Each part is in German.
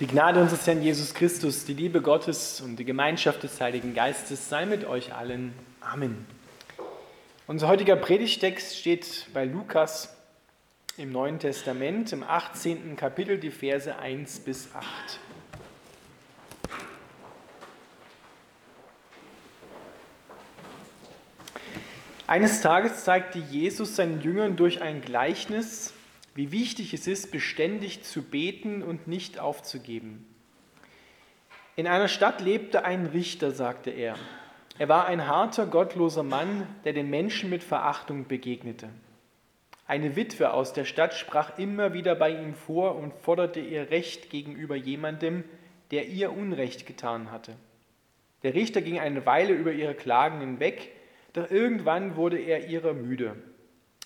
Die Gnade unseres Herrn Jesus Christus, die Liebe Gottes und die Gemeinschaft des Heiligen Geistes sei mit euch allen. Amen. Unser heutiger Predigtext steht bei Lukas im Neuen Testament, im 18. Kapitel, die Verse 1 bis 8. Eines Tages zeigte Jesus seinen Jüngern durch ein Gleichnis, wie wichtig es ist, beständig zu beten und nicht aufzugeben. In einer Stadt lebte ein Richter, sagte er. Er war ein harter, gottloser Mann, der den Menschen mit Verachtung begegnete. Eine Witwe aus der Stadt sprach immer wieder bei ihm vor und forderte ihr Recht gegenüber jemandem, der ihr Unrecht getan hatte. Der Richter ging eine Weile über ihre Klagen hinweg, doch irgendwann wurde er ihrer müde.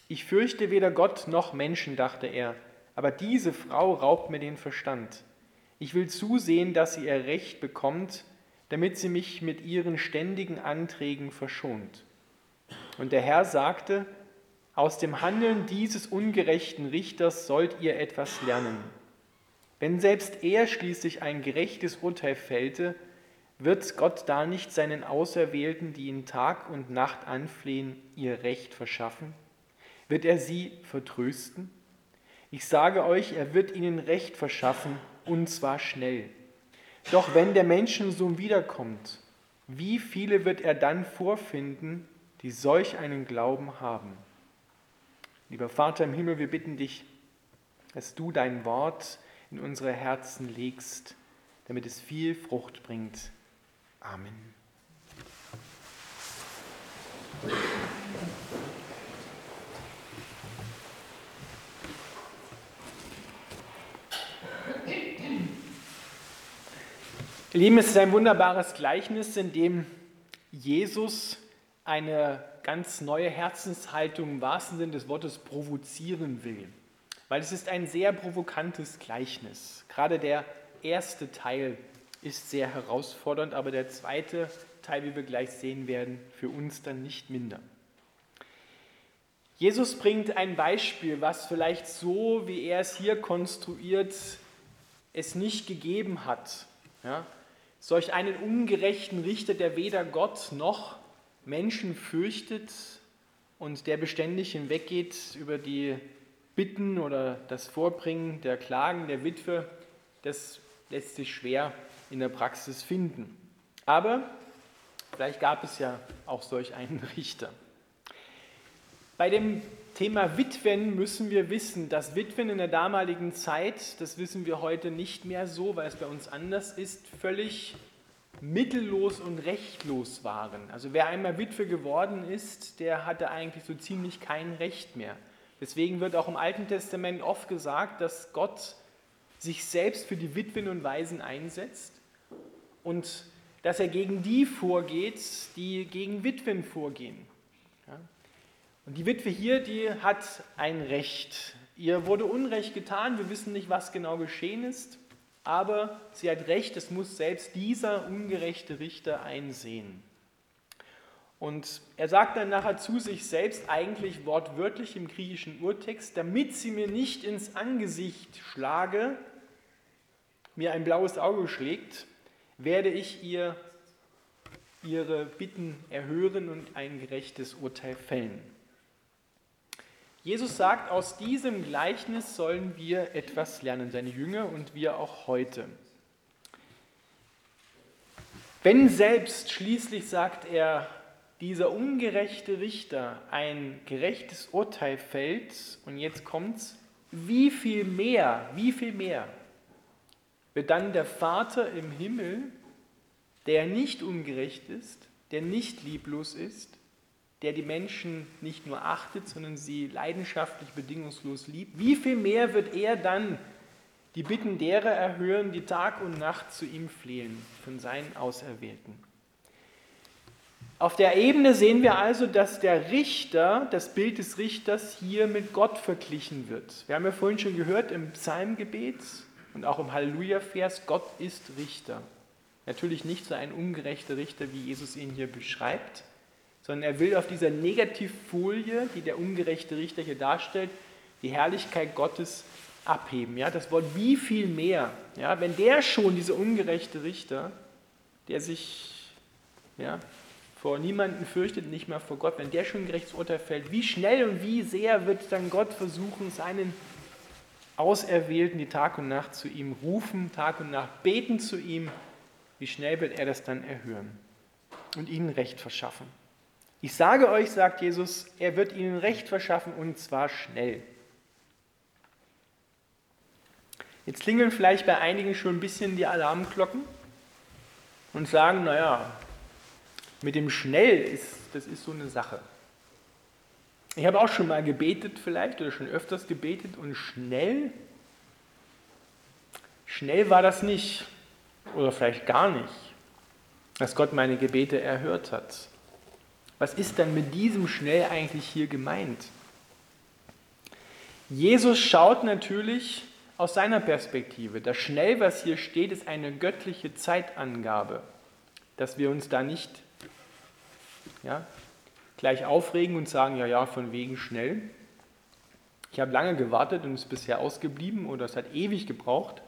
Ich fürchte weder Gott noch Menschen, dachte er, aber diese Frau raubt mir den Verstand. Ich will zusehen, dass sie ihr Recht bekommt, damit sie mich mit ihren ständigen Anträgen verschont. Und der Herr sagte, aus dem Handeln dieses ungerechten Richters sollt ihr etwas lernen. Wenn selbst er schließlich ein gerechtes Urteil fällte, wird Gott da nicht seinen Auserwählten, die ihn Tag und Nacht anflehen, ihr Recht verschaffen? Wird er sie vertrösten? Ich sage euch, er wird ihnen Recht verschaffen, und zwar schnell. Doch wenn der Menschensohn wiederkommt, wie viele wird er dann vorfinden, die solch einen Glauben haben? Lieber Vater im Himmel, wir bitten dich, dass du dein Wort in unsere Herzen legst, damit es viel Frucht bringt. Amen. Lieben, es ist ein wunderbares Gleichnis, in dem Jesus eine ganz neue Herzenshaltung im wahrsten Sinne des Wortes provozieren will. Weil es ist ein sehr provokantes Gleichnis. Gerade der erste Teil ist sehr herausfordernd, aber der zweite Teil, wie wir gleich sehen werden, für uns dann nicht minder. Jesus bringt ein Beispiel, was vielleicht so, wie er es hier konstruiert, es nicht gegeben hat. Ja? Solch einen ungerechten Richter, der weder Gott noch Menschen fürchtet und der beständig hinweggeht über die Bitten oder das Vorbringen der Klagen der Witwe, das lässt sich schwer in der Praxis finden. Aber vielleicht gab es ja auch solch einen Richter. Bei dem Thema Witwen müssen wir wissen, dass Witwen in der damaligen Zeit, das wissen wir heute nicht mehr so, weil es bei uns anders ist, völlig mittellos und rechtlos waren. Also wer einmal Witwe geworden ist, der hatte eigentlich so ziemlich kein Recht mehr. Deswegen wird auch im Alten Testament oft gesagt, dass Gott sich selbst für die Witwen und Waisen einsetzt und dass er gegen die vorgeht, die gegen Witwen vorgehen. Und die Witwe hier, die hat ein Recht. Ihr wurde Unrecht getan, wir wissen nicht, was genau geschehen ist, aber sie hat Recht, es muss selbst dieser ungerechte Richter einsehen. Und er sagt dann nachher zu sich selbst, eigentlich wortwörtlich im griechischen Urtext, damit sie mir nicht ins Angesicht schlage, mir ein blaues Auge schlägt, werde ich ihr ihre Bitten erhören und ein gerechtes Urteil fällen. Jesus sagt, aus diesem Gleichnis sollen wir etwas lernen, seine Jünger und wir auch heute. Wenn selbst schließlich, sagt er, dieser ungerechte Richter ein gerechtes Urteil fällt, und jetzt kommt's, wie viel mehr, wie viel mehr wird dann der Vater im Himmel, der nicht ungerecht ist, der nicht lieblos ist, der die Menschen nicht nur achtet, sondern sie leidenschaftlich, bedingungslos liebt, wie viel mehr wird er dann die Bitten derer erhören, die Tag und Nacht zu ihm flehen, von seinen Auserwählten. Auf der Ebene sehen wir also, dass der Richter, das Bild des Richters hier mit Gott verglichen wird. Wir haben ja vorhin schon gehört im Psalmgebet und auch im Halleluja-Vers, Gott ist Richter. Natürlich nicht so ein ungerechter Richter, wie Jesus ihn hier beschreibt, sondern er will auf dieser Negativfolie, die der ungerechte Richter hier darstellt, die Herrlichkeit Gottes abheben. Ja? Das Wort wie viel mehr. Ja? Wenn der schon, dieser ungerechte Richter, der sich ja, vor niemanden fürchtet, nicht mehr vor Gott, wenn der schon ein gerechtes Urteil fällt, wie schnell und wie sehr wird dann Gott versuchen, seinen Auserwählten, die Tag und Nacht zu ihm rufen, Tag und Nacht beten zu ihm, wie schnell wird er das dann erhören und ihnen Recht verschaffen. Ich sage euch, sagt Jesus, er wird ihnen Recht verschaffen und zwar schnell. Jetzt klingeln vielleicht bei einigen schon ein bisschen die Alarmglocken und sagen, naja, mit dem schnell ist, das ist so eine Sache. Ich habe auch schon mal gebetet vielleicht oder schon öfters gebetet und schnell, schnell war das nicht oder vielleicht gar nicht, dass Gott meine Gebete erhört hat. Was ist denn mit diesem schnell eigentlich hier gemeint? Jesus schaut natürlich aus seiner Perspektive. Das schnell, was hier steht, ist eine göttliche Zeitangabe, dass wir uns da nicht ja, gleich aufregen und sagen, ja, ja, von wegen schnell. Ich habe lange gewartet und es ist bisher ausgeblieben oder es hat ewig gebraucht,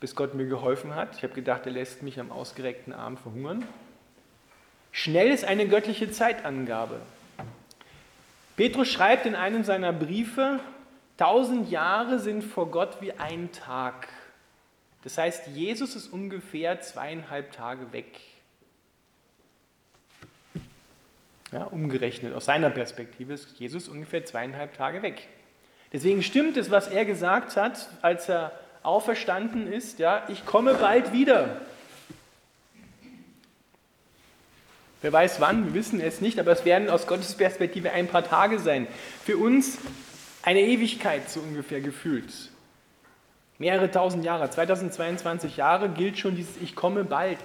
bis Gott mir geholfen hat. Ich habe gedacht, er lässt mich am ausgereckten Arm verhungern. Schnell ist eine göttliche Zeitangabe. Petrus schreibt in einem seiner Briefe, tausend Jahre sind vor Gott wie ein Tag. Das heißt, Jesus ist ungefähr zweieinhalb Tage weg. Ja, umgerechnet, aus seiner Perspektive ist Jesus ungefähr zweieinhalb Tage weg. Deswegen stimmt es, was er gesagt hat, als er auferstanden ist, ja, ich komme bald wieder. Wer weiß wann, wir wissen es nicht, aber es werden aus Gottes Perspektive ein paar Tage sein. Für uns eine Ewigkeit so ungefähr gefühlt. Mehrere tausend Jahre, 2022 Jahre gilt schon dieses Ich komme bald.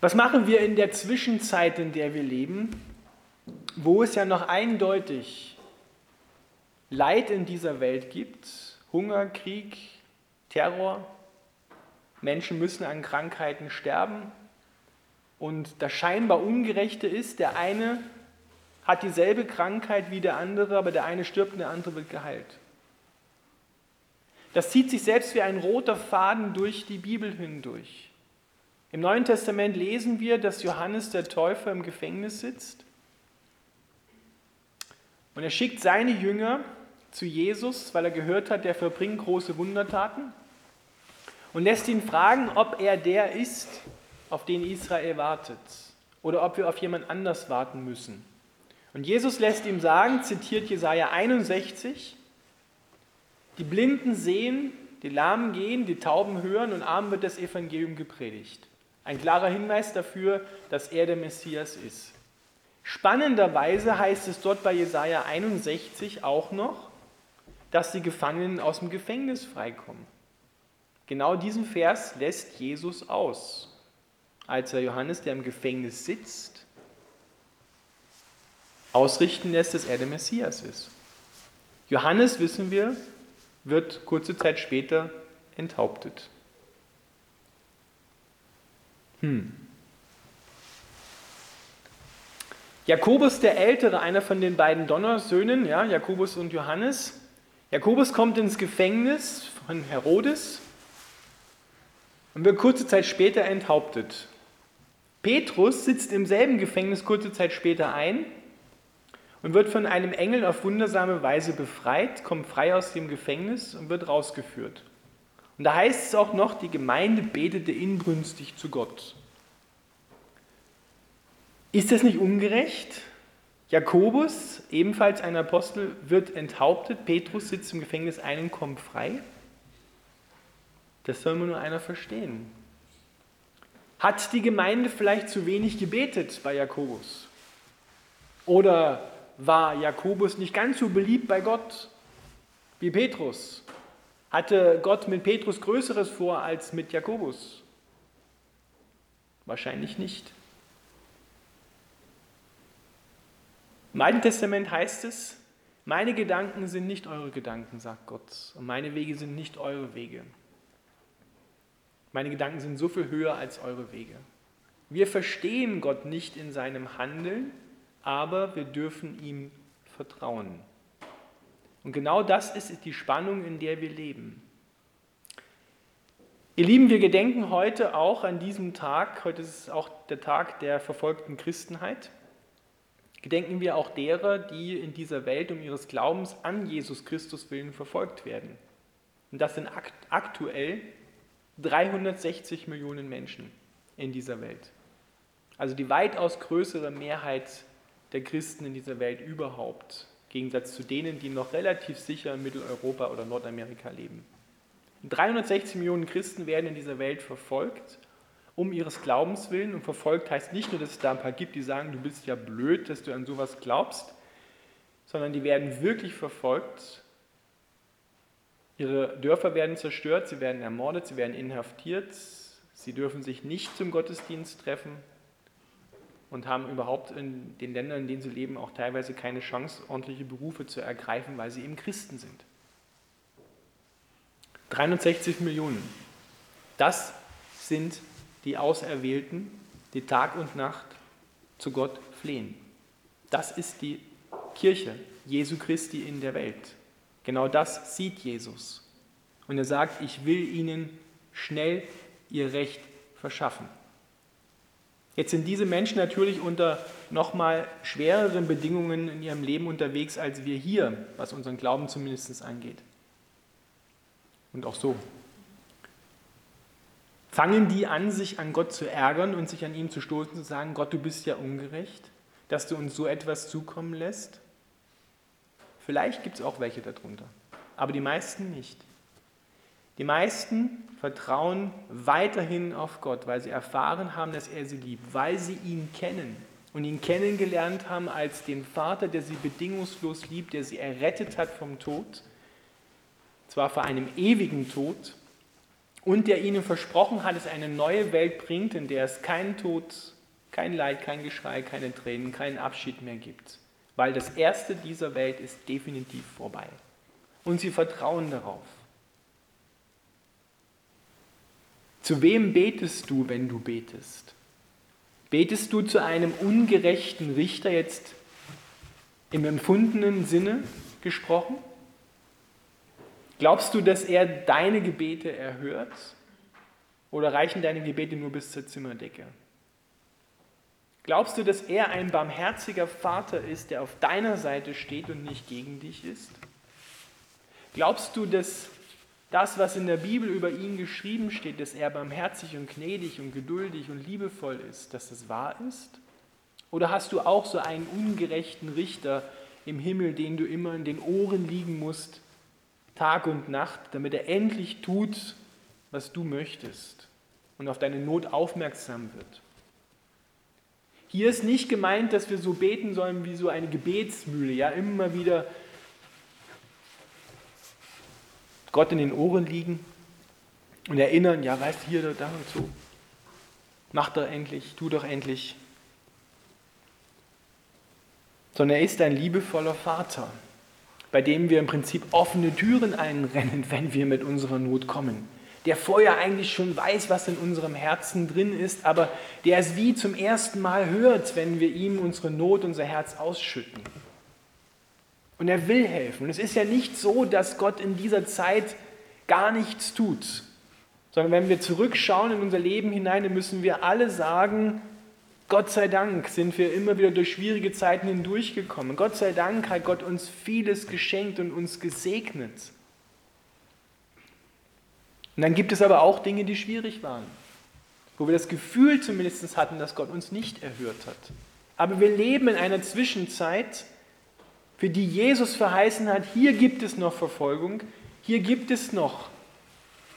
Was machen wir in der Zwischenzeit, in der wir leben, wo es ja noch eindeutig Leid in dieser Welt gibt, Hunger, Krieg, Terror, Menschen müssen an Krankheiten sterben und das scheinbar Ungerechte ist, der eine hat dieselbe Krankheit wie der andere, aber der eine stirbt und der andere wird geheilt. Das zieht sich selbst wie ein roter Faden durch die Bibel hindurch. Im Neuen Testament lesen wir, dass Johannes der Täufer im Gefängnis sitzt und er schickt seine Jünger zu Jesus, weil er gehört hat, der verbringt große Wundertaten und lässt ihn fragen, ob er der ist, auf den Israel wartet oder ob wir auf jemand anders warten müssen. Und Jesus lässt ihm sagen, zitiert Jesaja 61, die Blinden sehen, die Lahmen gehen, die Tauben hören und arm wird das Evangelium gepredigt. Ein klarer Hinweis dafür, dass er der Messias ist. Spannenderweise heißt es dort bei Jesaja 61 auch noch, dass die Gefangenen aus dem Gefängnis freikommen. Genau diesen Vers lässt Jesus aus, als er Johannes, der im Gefängnis sitzt, ausrichten lässt, dass er der Messias ist. Johannes, wissen wir, wird kurze Zeit später enthauptet. Hm. Jakobus der Ältere, einer von den beiden Donnersöhnen, ja, Jakobus und Johannes. Jakobus kommt ins Gefängnis von Herodes und wird kurze Zeit später enthauptet. Petrus sitzt im selben Gefängnis kurze Zeit später ein und wird von einem Engel auf wundersame Weise befreit, kommt frei aus dem Gefängnis und wird rausgeführt. Und da heißt es auch noch, die Gemeinde betete inbrünstig zu Gott. Ist das nicht ungerecht? Jakobus, ebenfalls ein Apostel, wird enthauptet, Petrus sitzt im Gefängnis ein und kommt frei. Das soll nur einer verstehen. Hat die Gemeinde vielleicht zu wenig gebetet bei Jakobus? Oder war Jakobus nicht ganz so beliebt bei Gott wie Petrus? Hatte Gott mit Petrus Größeres vor als mit Jakobus? Wahrscheinlich nicht. Im Alten Testament heißt es, meine Gedanken sind nicht eure Gedanken, sagt Gott, und meine Wege sind nicht eure Wege. Meine Gedanken sind so viel höher als eure Wege. Wir verstehen Gott nicht in seinem Handeln, aber wir dürfen ihm vertrauen. Und genau das ist die Spannung, in der wir leben. Ihr Lieben, wir gedenken heute auch an diesem Tag, heute ist es auch der Tag der verfolgten Christenheit, gedenken wir auch derer, die in dieser Welt um ihres Glaubens an Jesus Christus willen verfolgt werden. Und das sind aktuell 360 Millionen Menschen in dieser Welt. Also die weitaus größere Mehrheit der Christen in dieser Welt überhaupt, im Gegensatz zu denen, die noch relativ sicher in Mitteleuropa oder Nordamerika leben. 360 Millionen Christen werden in dieser Welt verfolgt, um ihres Glaubens willen. Und verfolgt heißt nicht nur, dass es da ein paar gibt, die sagen, du bist ja blöd, dass du an sowas glaubst, sondern die werden wirklich verfolgt. Ihre Dörfer werden zerstört, sie werden ermordet, sie werden inhaftiert, sie dürfen sich nicht zum Gottesdienst treffen und haben überhaupt in den Ländern, in denen sie leben, auch teilweise keine Chance, ordentliche Berufe zu ergreifen, weil sie eben Christen sind. 360 Millionen. Das sind die Auserwählten, die Tag und Nacht zu Gott flehen. Das ist die Kirche Jesu Christi in der Welt. Genau das sieht Jesus. Und er sagt, ich will ihnen schnell ihr Recht verschaffen. Jetzt sind diese Menschen natürlich unter nochmal schwereren Bedingungen in ihrem Leben unterwegs als wir hier, was unseren Glauben zumindest angeht und auch so. Fangen die an, sich an Gott zu ärgern und sich an ihm zu stoßen, zu sagen, Gott, du bist ja ungerecht, dass du uns so etwas zukommen lässt? Vielleicht gibt es auch welche darunter, aber die meisten nicht. Die meisten vertrauen weiterhin auf Gott, weil sie erfahren haben, dass er sie liebt, weil sie ihn kennen und ihn kennengelernt haben als den Vater, der sie bedingungslos liebt, der sie errettet hat vom Tod zwar vor einem ewigen Tod, und der ihnen versprochen hat, er eine neue Welt bringt, in der es keinen Tod, kein Leid, kein Geschrei, keine Tränen, keinen Abschied mehr gibt. Weil das Erste dieser Welt ist definitiv vorbei. Und sie vertrauen darauf. Zu wem betest du, wenn du betest? Betest du zu einem ungerechten Richter jetzt im empfundenen Sinne gesprochen? Glaubst du, dass er deine Gebete erhört? Oder reichen deine Gebete nur bis zur Zimmerdecke? Glaubst du, dass er ein barmherziger Vater ist, der auf deiner Seite steht und nicht gegen dich ist? Glaubst du, dass das, was in der Bibel über ihn geschrieben steht, dass er barmherzig und gnädig und geduldig und liebevoll ist, dass das wahr ist? Oder hast du auch so einen ungerechten Richter im Himmel, den du immer in den Ohren liegen musst, Tag und Nacht, damit er endlich tut, was du möchtest und auf deine Not aufmerksam wird. Hier ist nicht gemeint, dass wir so beten sollen wie so eine Gebetsmühle, ja, immer wieder Gott in den Ohren liegen und erinnern, ja, weißt du, hier, da, und so. Mach doch endlich, tu doch endlich. Sondern er ist ein liebevoller Vater, bei dem wir im Prinzip offene Türen einrennen, wenn wir mit unserer Not kommen. Der vorher eigentlich schon weiß, was in unserem Herzen drin ist, aber der es wie zum ersten Mal hört, wenn wir ihm unsere Not, unser Herz ausschütten. Und er will helfen. Und es ist ja nicht so, dass Gott in dieser Zeit gar nichts tut, sondern wenn wir zurückschauen in unser Leben hinein, dann müssen wir alle sagen, Gott sei Dank sind wir immer wieder durch schwierige Zeiten hindurchgekommen. Gott sei Dank hat Gott uns vieles geschenkt und uns gesegnet. Und dann gibt es aber auch Dinge, die schwierig waren, wo wir das Gefühl zumindest hatten, dass Gott uns nicht erhört hat. Aber wir leben in einer Zwischenzeit, für die Jesus verheißen hat, hier gibt es noch Verfolgung, hier gibt es noch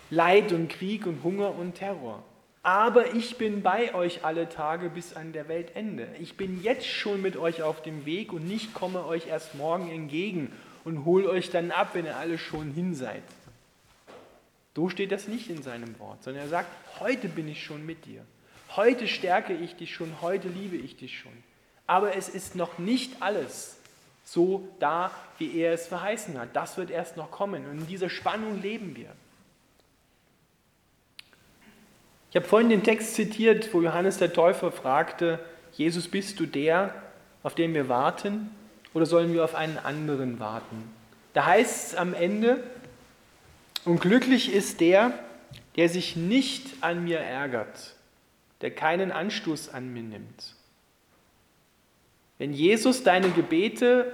Leid und Krieg und Hunger und Terror aber ich bin bei euch alle Tage bis an der Weltende. Ich bin jetzt schon mit euch auf dem Weg und nicht komme euch erst morgen entgegen und hole euch dann ab, wenn ihr alle schon hin seid. So steht das nicht in seinem Wort, sondern er sagt, heute bin ich schon mit dir. Heute stärke ich dich schon, heute liebe ich dich schon. Aber es ist noch nicht alles so da, wie er es verheißen hat. Das wird erst noch kommen. Und in dieser Spannung leben wir. Ich habe vorhin den Text zitiert, wo Johannes der Täufer fragte, Jesus, bist du der, auf den wir warten, oder sollen wir auf einen anderen warten? Da heißt es am Ende, und glücklich ist der, der sich nicht an mir ärgert, der keinen Anstoß an mir nimmt. Wenn Jesus deine Gebete,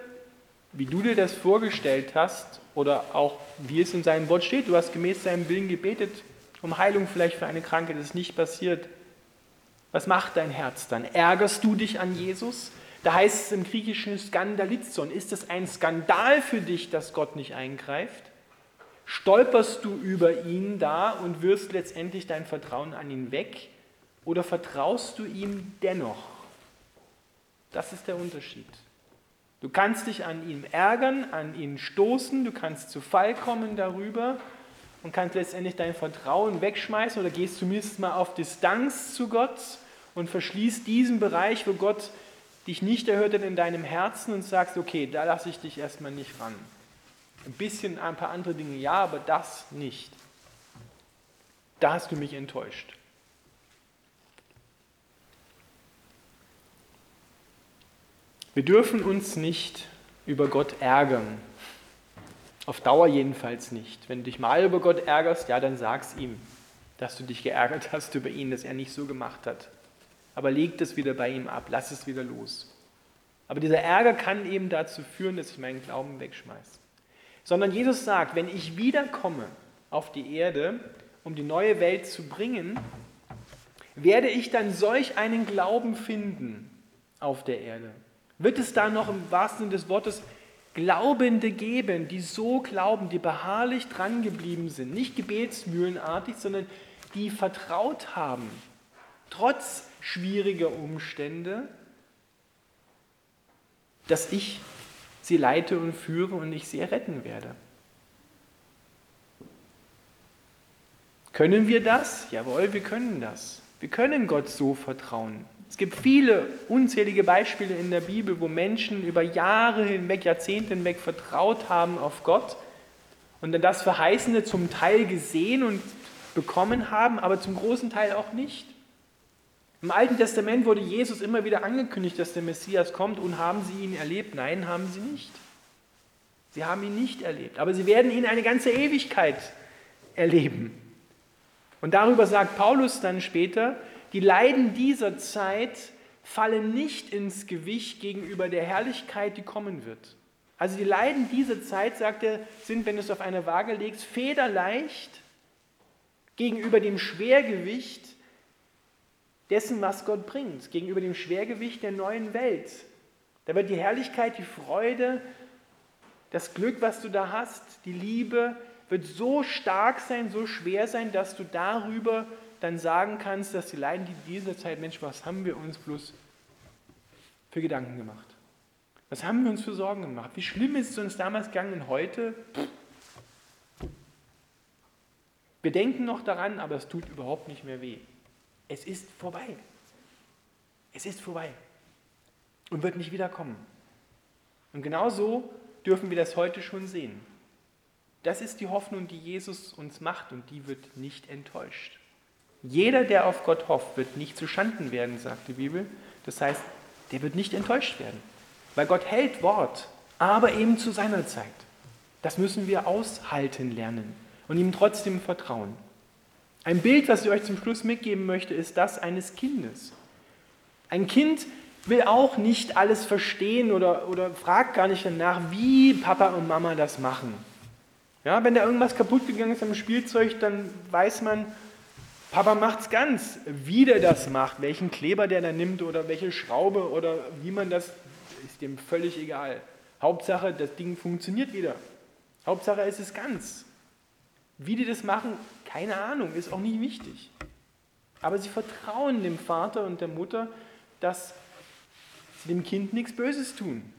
wie du dir das vorgestellt hast, oder auch wie es in seinem Wort steht, du hast gemäß seinem Willen gebetet, um Heilung vielleicht für eine Krankheit, das ist nicht passiert. Was macht dein Herz dann? Ärgerst du dich an Jesus? Da heißt es im Griechischen Skandalizon. Ist es ein Skandal für dich, dass Gott nicht eingreift? Stolperst du über ihn da und wirst letztendlich dein Vertrauen an ihn weg? Oder vertraust du ihm dennoch? Das ist der Unterschied. Du kannst dich an ihm ärgern, an ihn stoßen, du kannst zu Fall kommen darüber und kannst letztendlich dein Vertrauen wegschmeißen oder gehst zumindest mal auf Distanz zu Gott und verschließt diesen Bereich, wo Gott dich nicht erhört hat in deinem Herzen und sagst, okay, da lasse ich dich erstmal nicht ran. Ein bisschen ein paar andere Dinge ja, aber das nicht. Da hast du mich enttäuscht. Wir dürfen uns nicht über Gott ärgern. Auf Dauer jedenfalls nicht. Wenn du dich mal über Gott ärgerst, ja, dann sag's ihm, dass du dich geärgert hast über ihn, dass er nicht so gemacht hat. Aber leg das wieder bei ihm ab, lass es wieder los. Aber dieser Ärger kann eben dazu führen, dass ich meinen Glauben wegschmeiße. Sondern Jesus sagt, wenn ich wiederkomme auf die Erde, um die neue Welt zu bringen, werde ich dann solch einen Glauben finden auf der Erde. Wird es da noch im wahrsten Sinne des Wortes Glaubende geben, die so glauben, die beharrlich dran geblieben sind, nicht gebetsmühlenartig, sondern die vertraut haben, trotz schwieriger Umstände, dass ich sie leite und führe und ich sie retten werde. Können wir das? Jawohl, wir können das. Wir können Gott so vertrauen. Es gibt viele unzählige Beispiele in der Bibel, wo Menschen über Jahre hinweg, Jahrzehnte hinweg vertraut haben auf Gott und dann das Verheißene zum Teil gesehen und bekommen haben, aber zum großen Teil auch nicht. Im Alten Testament wurde Jesus immer wieder angekündigt, dass der Messias kommt und haben sie ihn erlebt? Nein, haben sie nicht. Sie haben ihn nicht erlebt, aber sie werden ihn eine ganze Ewigkeit erleben. Und darüber sagt Paulus dann später, die Leiden dieser Zeit fallen nicht ins Gewicht gegenüber der Herrlichkeit, die kommen wird. Also die Leiden dieser Zeit, sagt er, sind, wenn du es auf eine Waage legst, federleicht gegenüber dem Schwergewicht dessen, was Gott bringt, gegenüber dem Schwergewicht der neuen Welt. Da wird die Herrlichkeit, die Freude, das Glück, was du da hast, die Liebe, wird so stark sein, so schwer sein, dass du darüber dann sagen kannst, dass die Leiden, die dieser Zeit, Mensch, was haben wir uns bloß für Gedanken gemacht? Was haben wir uns für Sorgen gemacht? Wie schlimm ist es uns damals gegangen heute? Wir denken noch daran, aber es tut überhaupt nicht mehr weh. Es ist vorbei. Es ist vorbei und wird nicht wiederkommen. Und genau so dürfen wir das heute schon sehen. Das ist die Hoffnung, die Jesus uns macht und die wird nicht enttäuscht. Jeder, der auf Gott hofft, wird nicht zu Schanden werden, sagt die Bibel. Das heißt, der wird nicht enttäuscht werden, weil Gott hält Wort, aber eben zu seiner Zeit. Das müssen wir aushalten lernen und ihm trotzdem vertrauen. Ein Bild, was ich euch zum Schluss mitgeben möchte, ist das eines Kindes. Ein Kind will auch nicht alles verstehen oder, oder fragt gar nicht danach, wie Papa und Mama das machen. Ja, wenn da irgendwas kaputt gegangen ist am Spielzeug, dann weiß man, Papa macht es ganz. Wie der das macht, welchen Kleber der da nimmt oder welche Schraube oder wie man das, ist dem völlig egal. Hauptsache, das Ding funktioniert wieder. Hauptsache, es ist ganz. Wie die das machen, keine Ahnung, ist auch nicht wichtig. Aber sie vertrauen dem Vater und der Mutter, dass sie dem Kind nichts Böses tun.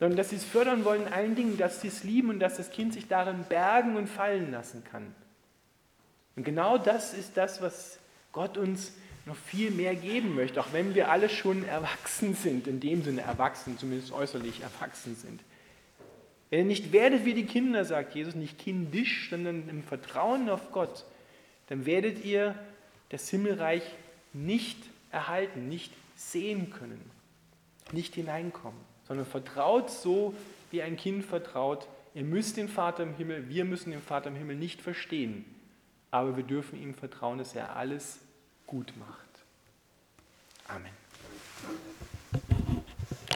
Sondern dass sie es fördern wollen in allen Dingen, dass sie es lieben und dass das Kind sich darin bergen und fallen lassen kann. Und genau das ist das, was Gott uns noch viel mehr geben möchte, auch wenn wir alle schon erwachsen sind, in dem Sinne erwachsen, zumindest äußerlich erwachsen sind. Wenn ihr nicht werdet wie die Kinder, sagt Jesus, nicht kindisch, sondern im Vertrauen auf Gott, dann werdet ihr das Himmelreich nicht erhalten, nicht sehen können, nicht hineinkommen, sondern vertraut so, wie ein Kind vertraut. Ihr müsst den Vater im Himmel, wir müssen den Vater im Himmel nicht verstehen, aber wir dürfen ihm vertrauen, dass er alles gut macht. Amen.